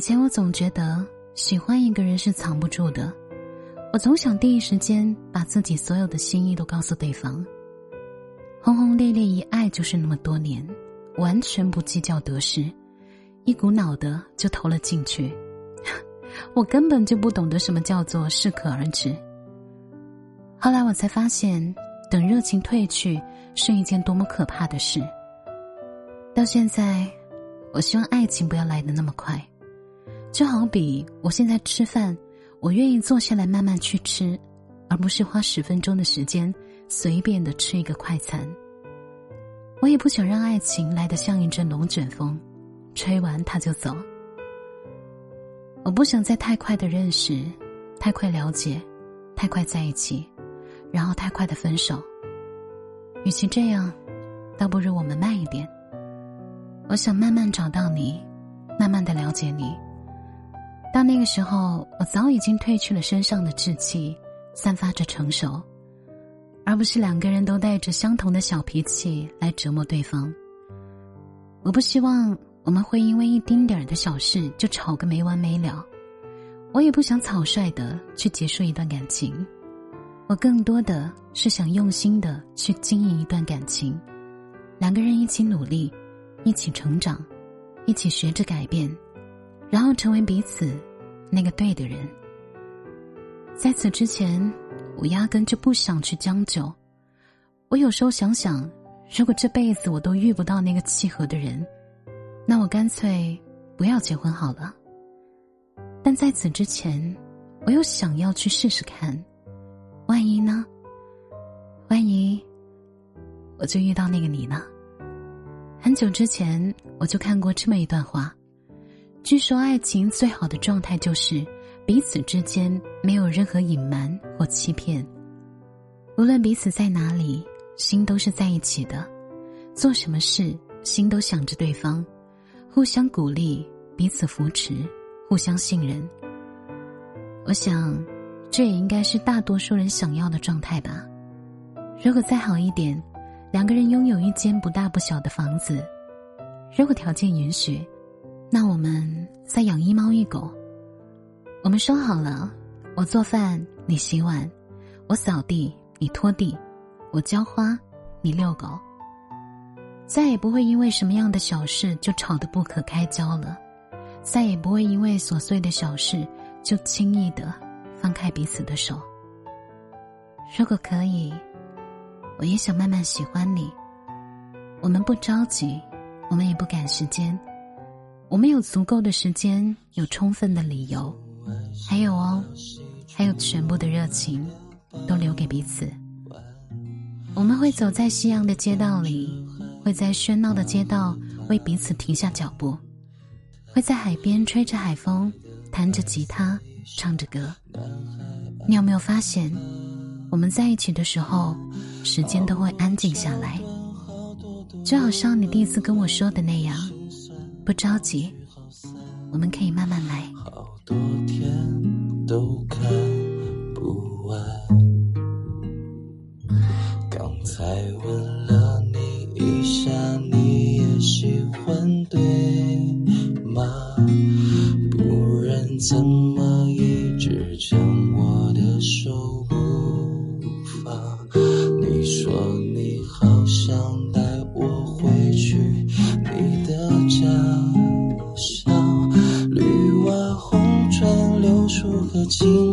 以前我总觉得喜欢一个人是藏不住的，我总想第一时间把自己所有的心意都告诉对方。轰轰烈烈一爱就是那么多年，完全不计较得失，一股脑的就投了进去。我根本就不懂得什么叫做适可而止。后来我才发现，等热情褪去是一件多么可怕的事。到现在，我希望爱情不要来的那么快。就好比我现在吃饭，我愿意坐下来慢慢去吃，而不是花十分钟的时间随便的吃一个快餐。我也不想让爱情来得像一阵龙卷风，吹完它就走。我不想再太快的认识，太快了解，太快在一起，然后太快的分手。与其这样，倒不如我们慢一点。我想慢慢找到你，慢慢的了解你。到那个时候，我早已经褪去了身上的稚气，散发着成熟，而不是两个人都带着相同的小脾气来折磨对方。我不希望我们会因为一丁点儿的小事就吵个没完没了，我也不想草率的去结束一段感情，我更多的是想用心的去经营一段感情，两个人一起努力，一起成长，一起学着改变。然后成为彼此那个对的人。在此之前，我压根就不想去将就。我有时候想想，如果这辈子我都遇不到那个契合的人，那我干脆不要结婚好了。但在此之前，我又想要去试试看，万一呢？万一我就遇到那个你呢？很久之前，我就看过这么一段话。据说，爱情最好的状态就是彼此之间没有任何隐瞒或欺骗。无论彼此在哪里，心都是在一起的；做什么事，心都想着对方，互相鼓励，彼此扶持，互相信任。我想，这也应该是大多数人想要的状态吧。如果再好一点，两个人拥有一间不大不小的房子，如果条件允许。那我们一狗。我们说好了，我做饭，你洗碗；我扫地，你拖地；我浇花，你遛狗。再也不会因为什么样的小事就吵得不可开交了，再也不会因为琐碎的小事就轻易的放开彼此的手。如果可以，我也想慢慢喜欢你。我们不着急，我们也不赶时间。我们有足够的时间，有充分的理由，还有哦，还有全部的热情，都留给彼此。我们会走在夕阳的街道里，会在喧闹的街道为彼此停下脚步，会在海边吹着海风，弹着吉他，唱着歌。你有没有发现，我们在一起的时候，时间都会安静下来，就好像你第一次跟我说的那样。不着急，我们可以慢慢来。好多天都看不完。刚才问了你一下，你也喜欢对吗？不然怎么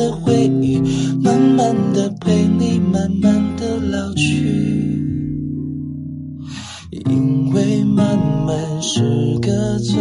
的回忆慢慢的陪你慢慢的老去。因为慢慢是个最